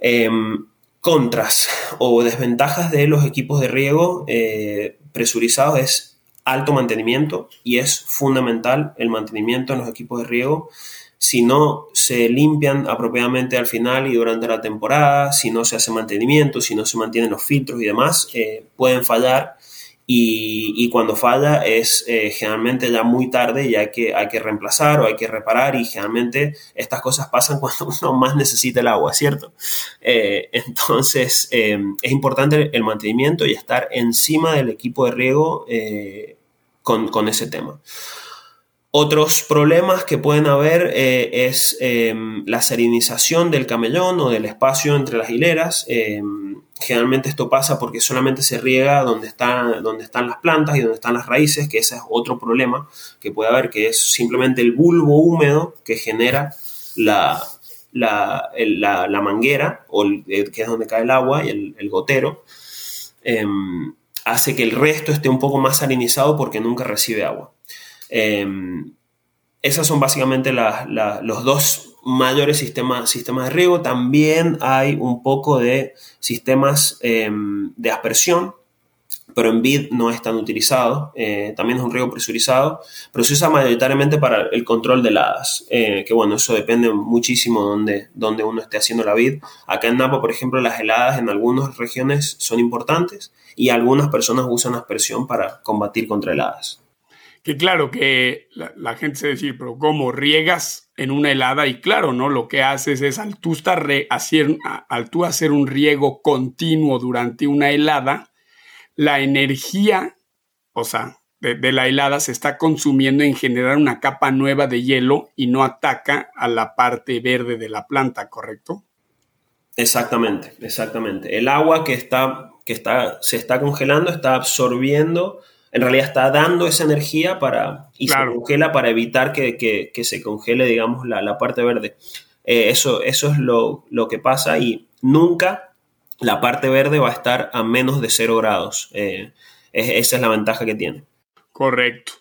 Em, contras o desventajas de los equipos de riego eh, presurizados es alto mantenimiento y es fundamental el mantenimiento en los equipos de riego. Si no se limpian apropiadamente al final y durante la temporada, si no se hace mantenimiento, si no se mantienen los filtros y demás, eh, pueden fallar y, cuando falla es eh, generalmente ya muy tarde y hay que, hay que reemplazar o hay que reparar y generalmente estas cosas pasan cuando uno más necesita el agua, ¿cierto? Eh, entonces eh, es importante el mantenimiento y estar encima del equipo de riego con, con, ese tema. Otros problemas que pueden haber es la salinización del camellón o del espacio entre las hileras Generalmente esto pasa porque solamente se riega donde, está, donde están las plantas y donde están las raíces, que ese es otro problema que puede haber, que es simplemente el bulbo húmedo que genera la, la, manguera, o que es donde cae el agua, y el, gotero, em, hace que el resto esté un poco más salinizado porque nunca recibe agua. Em, esas son básicamente los dos mayores sistemas, sistemas de riego. También hay un poco de sistemas em, de aspersión, pero en BID no es tan utilizado. Eh, también es un riego presurizado, pero se usa mayoritariamente para el control de heladas, eh, que bueno, eso depende muchísimo de donde, uno esté haciendo la BID. Acá en Napa, por ejemplo, las heladas en algunas regiones son importantes y algunas personas usan aspersión para combatir contra heladas que claro que la, gente se decir, pero ¿cómo riegas en una helada? Y claro, ¿no? Lo que haces es al tú, estar hacer, al hacer un riego continuo durante una helada, la energía, o sea, de, de, la helada se está consumiendo en generar una capa nueva de hielo y no ataca a la parte verde de la planta, ¿correcto? Exactamente, exactamente. El agua que está, que está, se está congelando está absorbiendo en realidad está dando esa energía para, y se congela para evitar que, se congele, digamos, la, parte verde. Eh, eso, eso es lo, que pasa y nunca la parte verde va a estar a menos de 0 grados. Eh, esa es la ventaja que tiene. Correcto.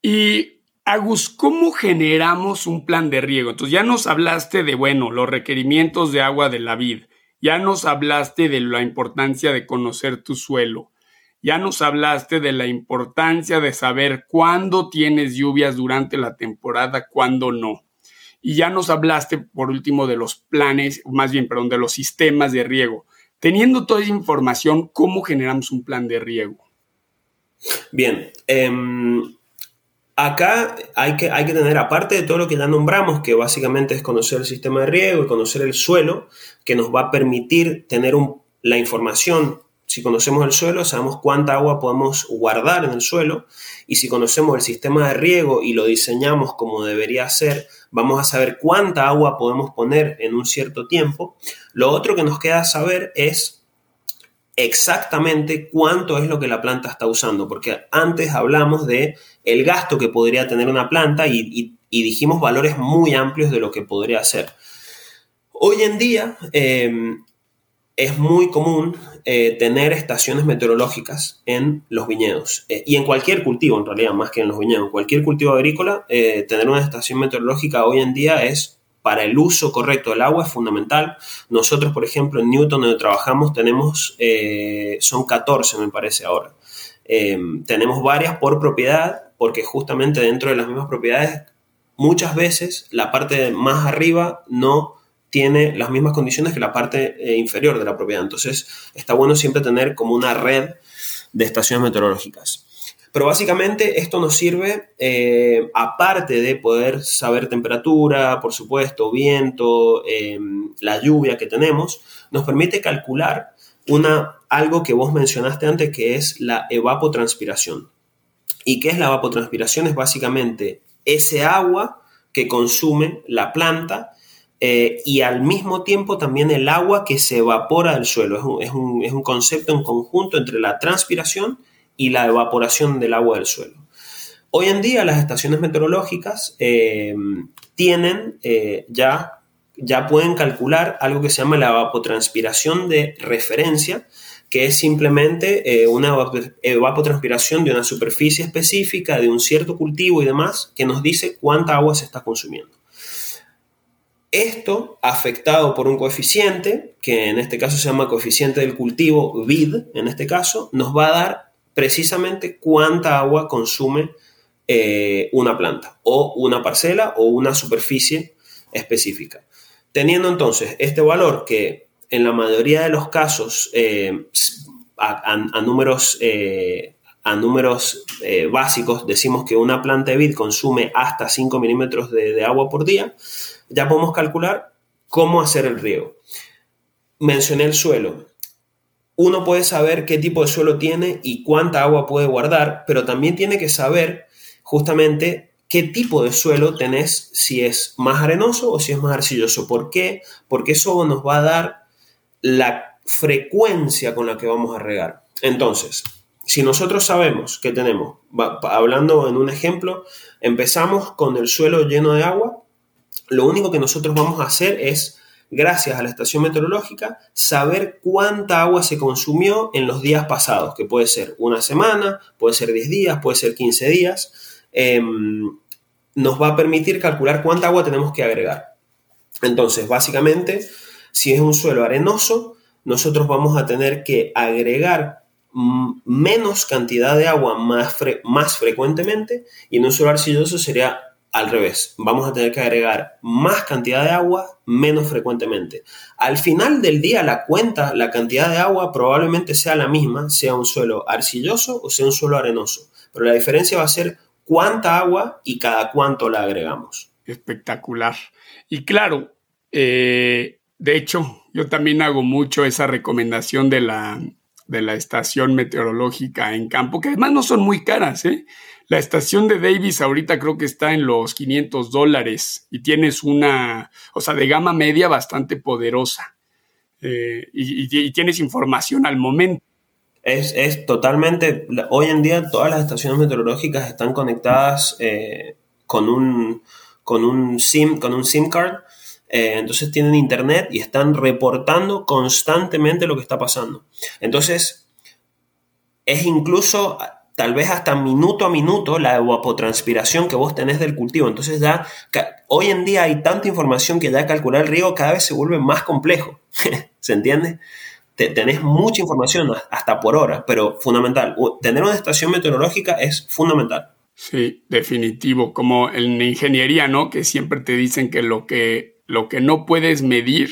Y Agus, ¿cómo generamos un plan de riego? Entonces ya nos hablaste de, bueno, los requerimientos de agua de la vid. ya nos hablaste de la importancia de conocer tu suelo, ya nos hablaste de la importancia de saber cuándo tienes lluvias durante la temporada, cuándo no. Y ya nos hablaste, por último, de los planes, más bien, perdón, de los sistemas de riego. Teniendo toda esa información, ¿cómo generamos un plan de riego? Bien, em, acá hay que, hay que tener, aparte de todo lo que ya nombramos, que básicamente es conocer el sistema de riego y conocer el suelo, que nos va a permitir tener la información si conocemos el suelo, sabemos cuánta agua podemos guardar en el suelo y si conocemos el sistema de riego y lo diseñamos como debería ser, vamos a saber cuánta agua podemos poner en un cierto tiempo. Lo otro que nos queda saber es exactamente cuánto es lo que la planta está usando, porque antes hablamos de el gasto que podría tener una planta y, dijimos valores muy amplios de lo que podría hacer. Hoy en día eh, es muy común eh, tener estaciones meteorológicas en los viñedos eh, y en cualquier cultivo, en realidad, más que en los viñedos. Cualquier cultivo agrícola, eh, tener una estación meteorológica hoy en día es para el uso correcto del agua es fundamental. Nosotros, por ejemplo, en Newton, donde trabajamos, tenemos, son 14, me parece ahora. tenemos varias por propiedad, porque justamente dentro de las mismas propiedades, muchas veces la parte más arriba no tiene las mismas condiciones que la parte eh, inferior de la propiedad. Entonces, está bueno siempre tener como una red de estaciones meteorológicas. Pero básicamente esto nos sirve, eh, aparte de poder saber temperatura, por supuesto, viento, em, la lluvia que tenemos, nos permite calcular una, algo que vos mencionaste antes, que es la evapotranspiración. ¿Y qué es la evapotranspiración? Es básicamente ese agua que consume la planta eh, y al mismo tiempo también el agua que se evapora del suelo. Es un, concepto en conjunto entre la transpiración y la evaporación del agua del suelo. Hoy en día las estaciones meteorológicas eh, tienen eh, ya, ya pueden calcular algo que se llama la evapotranspiración de referencia, que es simplemente una evapotranspiración de una superficie específica, de un cierto cultivo y demás, que nos dice cuánta agua se está consumiendo. Esto afectado por un coeficiente, que en este caso se llama coeficiente del cultivo, VID, en este caso, nos va a dar precisamente cuánta agua consume eh, una planta o una parcela o una superficie específica. Teniendo entonces este valor que en la mayoría de los casos eh, a, números, a números eh, básicos decimos que una planta de vid consume hasta 5 milímetros de agua por día, ya podemos calcular cómo hacer el riego. Mencioné el suelo. Uno puede saber qué tipo de suelo tiene y cuánta agua puede guardar, pero también tiene que saber justamente qué tipo de suelo tenés, si es más arenoso o si es más arcilloso. ¿Por qué? Porque eso nos va a dar la frecuencia con la que vamos a regar. Entonces, si nosotros sabemos que tenemos, hablando en un ejemplo, empezamos con el suelo lleno de agua, lo único que nosotros vamos a hacer es, gracias a la estación meteorológica, saber cuánta agua se consumió en los días pasados, que puede ser una semana, puede ser 10 días, puede ser 15 días. Em, nos va a permitir calcular cuánta agua tenemos que agregar. Entonces, básicamente, si es un suelo arenoso, nosotros vamos a tener que agregar menos cantidad de agua más, más frecuentemente y en un suelo arcilloso sería al revés, vamos a tener que agregar más cantidad de agua menos frecuentemente. Al final del día, la cuenta, la cantidad de agua probablemente sea la misma, sea un suelo arcilloso o sea un suelo arenoso, pero la diferencia va a ser cuánta agua y cada cuánto la agregamos. Espectacular. Y claro, eh, de hecho, yo también hago mucho esa recomendación de la, de la estación meteorológica en campo, que además no son muy caras, ¿eh? La estación de Davis ahorita creo que está en los 500 dólares y tienes una, o sea, de gama media bastante poderosa eh, y, tienes información al momento. Es, totalmente, hoy en día todas las estaciones meteorológicas están conectadas eh, con, un, con, un SIM, con un SIM card, eh, entonces tienen internet y están reportando constantemente lo que está pasando. Entonces, es incluso tal vez hasta minuto a minuto la evapotranspiración que vos tenés del cultivo. Entonces ya hoy en día hay tanta información que ya calcular el riego cada vez se vuelve más complejo. ¿Se entiende? tenés mucha información hasta por hora, pero fundamental. Tener una estación meteorológica es fundamental. Sí, definitivo. Como en ingeniería, ¿no? Que siempre te dicen que lo que, lo que no puedes medir,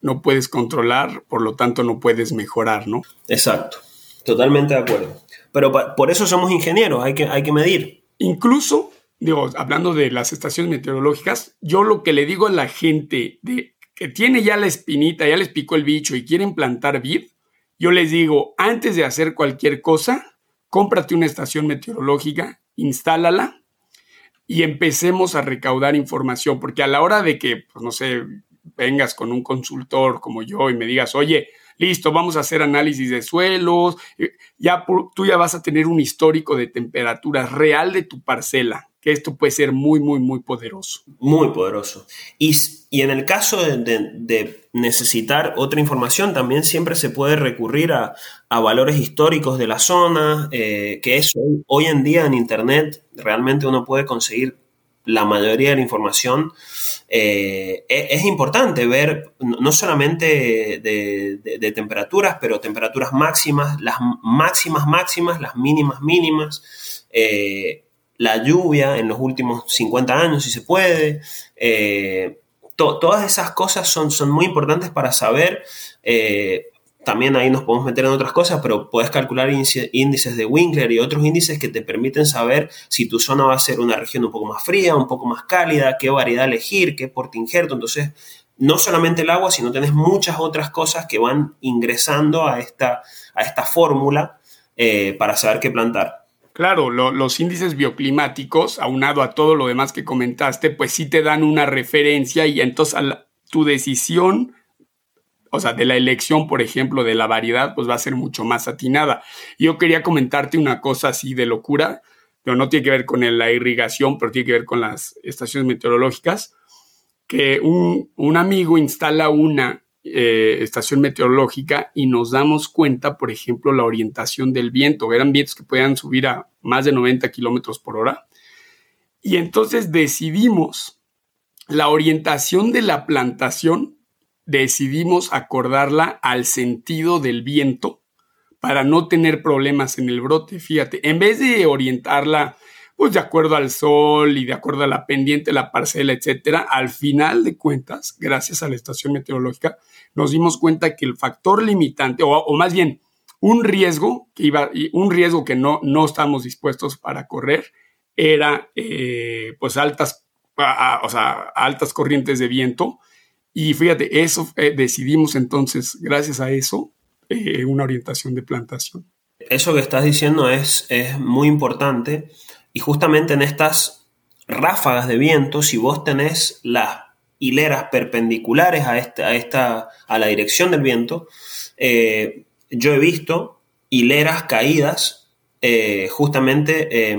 no puedes controlar, por lo tanto no puedes mejorar, ¿no? Exacto. Totalmente de acuerdo. Pero por eso somos ingenieros, hay que, hay que medir. Incluso, digo, hablando de las estaciones meteorológicas, yo lo que le digo a la gente de que tiene ya la espinita, ya les picó el bicho y quieren plantar vid, yo les digo, antes de hacer cualquier cosa, cómprate una estación meteorológica, instálala y empecemos a recaudar información, porque a la hora de que, pues no sé, vengas con un consultor como yo y me digas, oye, listo, vamos a hacer análisis de suelos, eh, ya tú ya vas a tener un histórico de temperatura real de tu parcela, esto puede ser muy, muy, muy poderoso. Muy poderoso. Y, en el caso de, necesitar otra información, también siempre se puede recurrir a, valores históricos de la zona, eh, que eso hoy en día en Internet realmente uno puede conseguir la mayoría de la información eh, e-, es, importante ver no solamente de, temperaturas, pero temperaturas máximas, las máximas máximas, las mínimas mínimas, eh, la lluvia en los últimos 50 años, si se puede. Eh, todas esas cosas son, son, muy importantes para saber también ahí nos podemos meter en otras cosas, pero puedes calcular índices de Winkler y otros índices que te permiten saber si tu zona va a ser una región un poco más fría, un poco más cálida, qué variedad elegir, qué porte injerto. Entonces, no solamente el agua, sino tenés muchas otras cosas que van ingresando a esta, a esta fórmula eh, para saber qué plantar. Claro, los índices bioclimáticos, aunado a todo lo demás que comentaste, pues sí te dan una referencia y entonces tu decisión o sea, de la elección, por ejemplo, de la variedad, pues va a ser mucho más atinada. Yo quería comentarte una cosa así de locura, pero no tiene que ver con la irrigación, pero tiene que ver con las estaciones meteorológicas, que un, amigo instala una eh, estación meteorológica y nos damos cuenta, por ejemplo, la orientación del viento. Eran vientos que podían subir a más de 90 kilómetros por hora. Y entonces decidimos la orientación de la plantación decidimos acordarla al sentido del viento para no tener problemas en el brote. Fíjate, en vez de orientarla pues de acuerdo al sol y de acuerdo a la pendiente, la parcela, etcétera, al final de cuentas, gracias a la estación meteorológica, nos dimos cuenta que el factor limitante, o, más bien un riesgo que iba, un riesgo que no, no estamos dispuestos para correr, era eh, pues altas, o sea, altas corrientes de viento y fíjate, eso eh, decidimos entonces, gracias a eso, eh, una orientación de plantación. Eso que estás diciendo es, es muy importante y justamente en estas ráfagas de viento, si vos tenés las hileras perpendiculares a, esta, a, esta, a la dirección del viento, eh, yo he visto hileras caídas justamente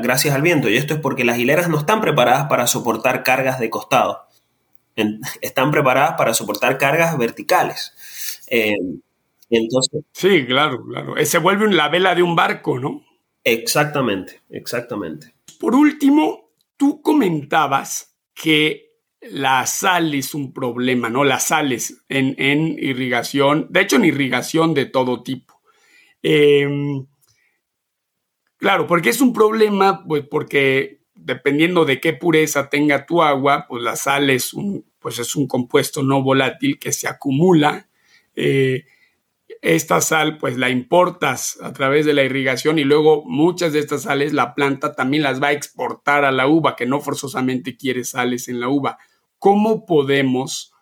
gracias al viento. Y esto es porque las hileras no están preparadas para soportar cargas de costado están preparadas para soportar cargas verticales. Eh, entonces, sí, claro, claro. Eh, se vuelve la vela de un barco, ¿no? Exactamente, exactamente. Por último, tú comentabas que la sal es un problema, ¿no? Las sales en, en irrigación, de hecho en irrigación de todo tipo. Em, claro, porque es un problema, pues porque dependiendo de qué pureza tenga tu agua, pues la sal es un, pues es un compuesto no volátil que se acumula. Eh, esta sal pues la importas a través de la irrigación y luego muchas de estas sales la planta también las va a exportar a la uva, que no forzosamente quiere sales en la uva. ¿Cómo podemos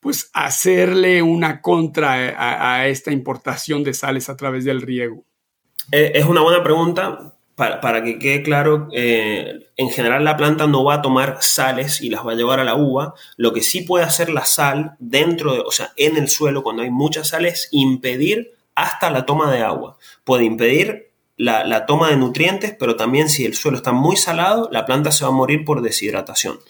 pues hacerle una contra a esta importación de sales a través del riego? Eh, es una buena pregunta para, que quede claro, eh, en general la planta no va a tomar sales y las va a llevar a la uva. Lo que sí puede hacer la sal dentro, de, o sea, en el suelo, cuando hay muchas sales, impedir hasta la toma de agua. Puede impedir la, toma de nutrientes, pero también si el suelo está muy salado, la planta se va a morir por deshidratación.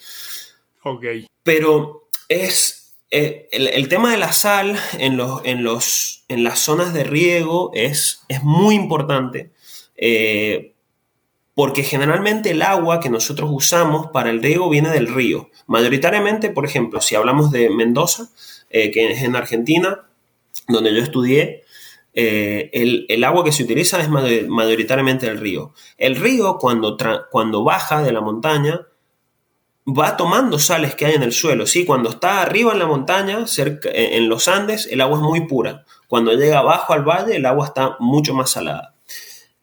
Ok. Pero es eh, el, tema de la sal en, los, en, los, en las zonas de riego es, es muy importante Eh, porque generalmente el agua que nosotros usamos para el riego viene del río. Mayoritariamente, por ejemplo, si hablamos de Mendoza, eh, que es en Argentina, donde yo estudié, eh, el, agua que se utiliza es mayoritariamente el río. El río, cuando, baja de la montaña, va tomando sales que hay en el suelo. ¿sí? Cuando está arriba en la montaña, cerca, en los Andes, el agua es muy pura. Cuando llega abajo al valle, el agua está mucho más salada.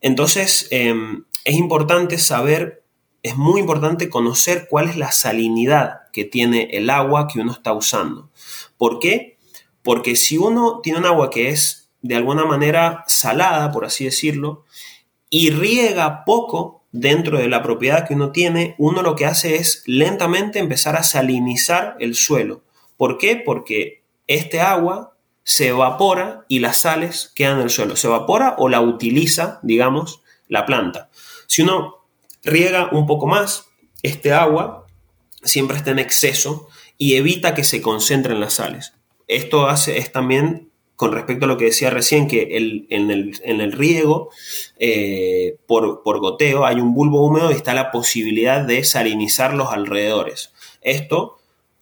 Entonces, em, es importante saber, es muy importante conocer cuál es la salinidad que tiene el agua que uno está usando. ¿Por qué? Porque si uno tiene un agua que es de alguna manera salada, por así decirlo, y riega poco dentro de la propiedad que uno tiene, uno lo que hace es lentamente empezar a salinizar el suelo. ¿Por qué? Porque este agua se evapora y las sales quedan en el suelo. Se evapora o la utiliza, digamos, la planta. Si uno riega un poco más, este agua siempre está en exceso y evita que se concentren las sales. Esto hace, es también con respecto a lo que decía recién, que en, el, riego eh, por, por, goteo hay un bulbo húmedo y está la posibilidad de salinizar los alrededores. Esto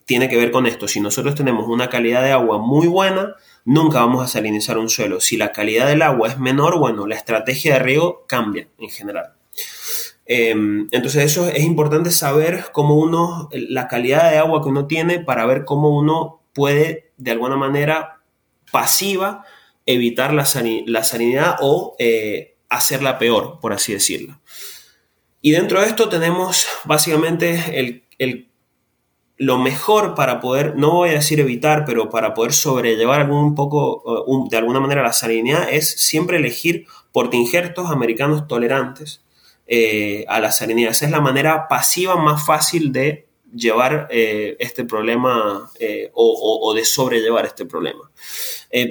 tiene que ver con esto. Si nosotros tenemos una calidad de agua muy buena, nunca vamos a salinizar un suelo. Si la calidad del agua es menor, bueno, la estrategia de riego cambia en general. Em, entonces eso es importante saber cómo uno, la calidad de agua que uno tiene para ver cómo uno puede de alguna manera pasiva evitar la, salinidad o eh, hacerla peor, por así decirlo. Y dentro de esto tenemos básicamente el, lo mejor para poder, no voy a decir evitar, pero para poder sobrellevar algún poco, de alguna manera la salinidad, es siempre elegir portinjertos americanos tolerantes eh, a la salinidad. Esa es la manera pasiva más fácil de llevar eh, este problema eh, o, de sobrellevar este problema.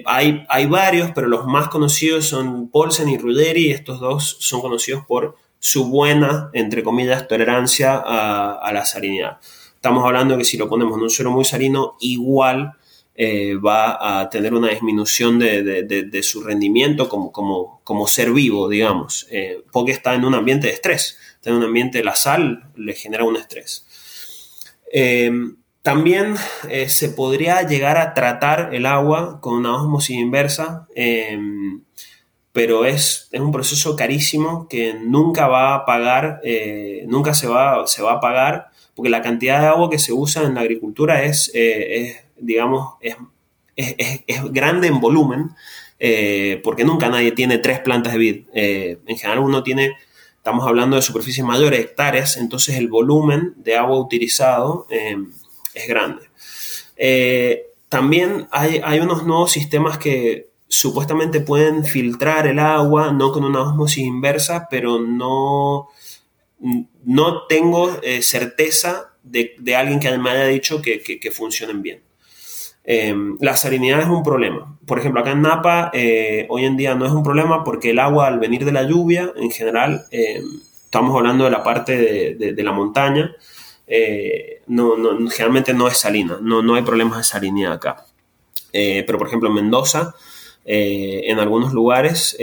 hay, hay, varios, pero los más conocidos son Paulsen y Ruderi. Estos dos son conocidos por su buena, entre comillas, tolerancia a, la salinidad. Estamos hablando de que si lo ponemos en un suelo muy salino, igual eh, va a tener una disminución de, su rendimiento como, ser vivo, digamos, eh, porque está en un ambiente de estrés, está en un ambiente la sal, le genera un estrés. Eh, también se podría llegar a tratar el agua con una osmosis inversa, pero es, un proceso carísimo que nunca va a pagar, nunca se va, a pagar, porque la cantidad de agua que se usa en la agricultura es digamos, es, grande en volumen, eh, porque nunca nadie tiene tres plantas de vid. Eh, en general uno tiene, estamos hablando de superficies mayores, hectáreas, entonces el volumen de agua utilizado eh, es grande. también hay, hay, unos nuevos sistemas que supuestamente pueden filtrar el agua, no con una osmosis inversa, pero no, no tengo certeza de, de, alguien que me haya dicho que, que funcionen bien. Em, la salinidad es un problema. Por ejemplo, acá en Napa eh, hoy en día no es un problema porque el agua al venir de la lluvia, en general, em, estamos hablando de la parte de, la montaña, eh, generalmente no es salina, no, no hay problemas de salinidad acá. Eh, pero por ejemplo en Mendoza, en algunos lugares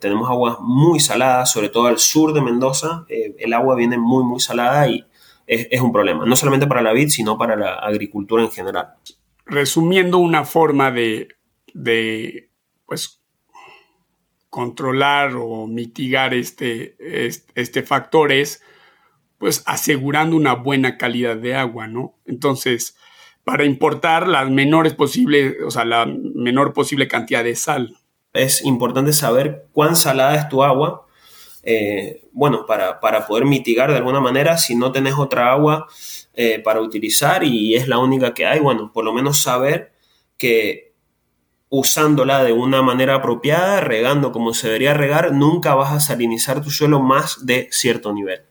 tenemos agua muy salada, sobre todo al sur de Mendoza, el agua viene muy, muy salada y es, es un problema, no solamente para la vid, sino para la agricultura en general resumiendo una forma de, pues, controlar o mitigar este, este, factor es, pues, asegurando una buena calidad de agua, ¿no? Entonces, para importar las menores posible, o sea, la menor posible cantidad de sal. Es importante saber cuán salada es tu agua, eh, bueno, para, para, poder mitigar de alguna manera, si no tenés otra agua, eh, para utilizar y es la única que hay, bueno, por lo menos saber que usándola de una manera apropiada, regando como se debería regar, nunca vas a salinizar tu suelo más de cierto nivel.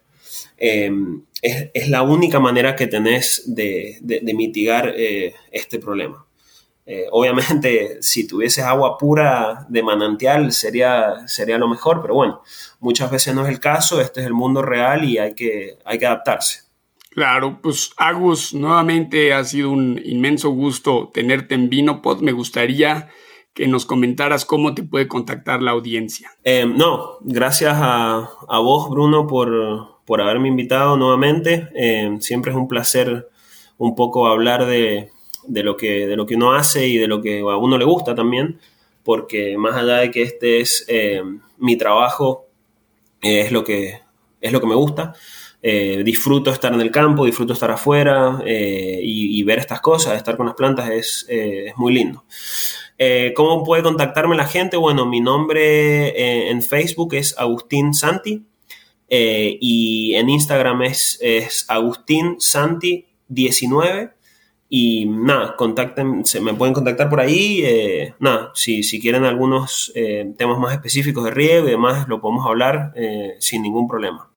Em, es, la única manera que tenés de, mitigar eh, este problema. Eh, obviamente, si tuvieses agua pura de manantial sería, sería lo mejor, pero bueno, muchas veces no es el caso, este es el mundo real y hay que, hay que adaptarse. Claro, pues Agus, nuevamente ha sido un inmenso gusto tenerte en Vinopod. Me gustaría que nos comentaras cómo te puede contactar la audiencia. Eh, no, gracias a, vos, Bruno, por, por, haberme invitado nuevamente. Eh, siempre es un placer un poco hablar de, de, lo que, de lo que uno hace y de lo que a uno le gusta también, porque más allá de que este es eh, mi trabajo, es, lo que, es lo que me gusta. disfruto estar en el campo, disfruto estar afuera y, ver estas cosas, estar con las plantas es, muy lindo. Eh, ¿Cómo puede contactarme la gente? Bueno, mi nombre eh, en Facebook es Agustín Santi eh, y en Instagram es, es Agustín Santi 19 y nada, contacten, se me pueden contactar por ahí. nada, si, si, quieren algunos temas más específicos de riego y demás, lo podemos hablar sin ningún problema.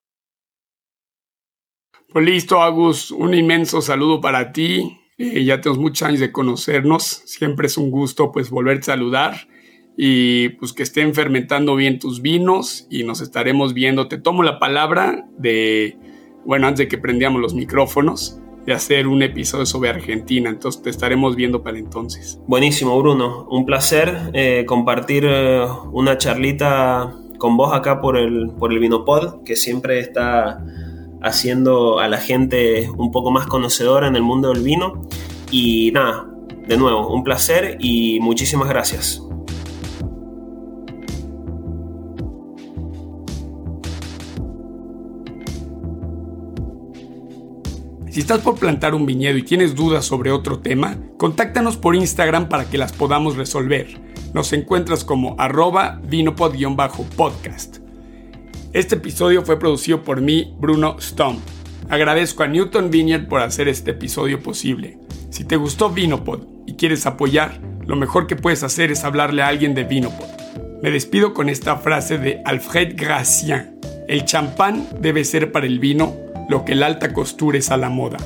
Pues listo, Agus, un inmenso saludo para ti. Eh, ya tenemos muchos años de conocernos, siempre es un gusto pues volver a saludar y pues que estén fermentando bien tus vinos y nos estaremos viendo. Te tomo la palabra de, bueno, antes de que prendíamos los micrófonos, hacer un episodio sobre Argentina, entonces te estaremos viendo para entonces. Buenísimo, Bruno, un placer eh, compartir eh, una charlita con vos acá por el, por el Vinopod, que siempre está haciendo a la gente un poco más conocedora en el mundo del vino. Y nada, de nuevo, un placer y muchísimas gracias. Si estás por plantar un viñedo y tienes dudas sobre otro tema, contáctanos por Instagram para que las podamos resolver. Nos encuentras como arroba vinopod-podcast. Este episodio fue producido por mí, Bruno Stump. Agradezco a Newton Vineyard por hacer este episodio posible. Si te gustó Vinopod y quieres apoyar, lo mejor que puedes hacer es hablarle a alguien de Vinopod. Me despido con esta frase de Alfred Gracien. El champán debe ser para el vino lo que la alta costura es a la moda.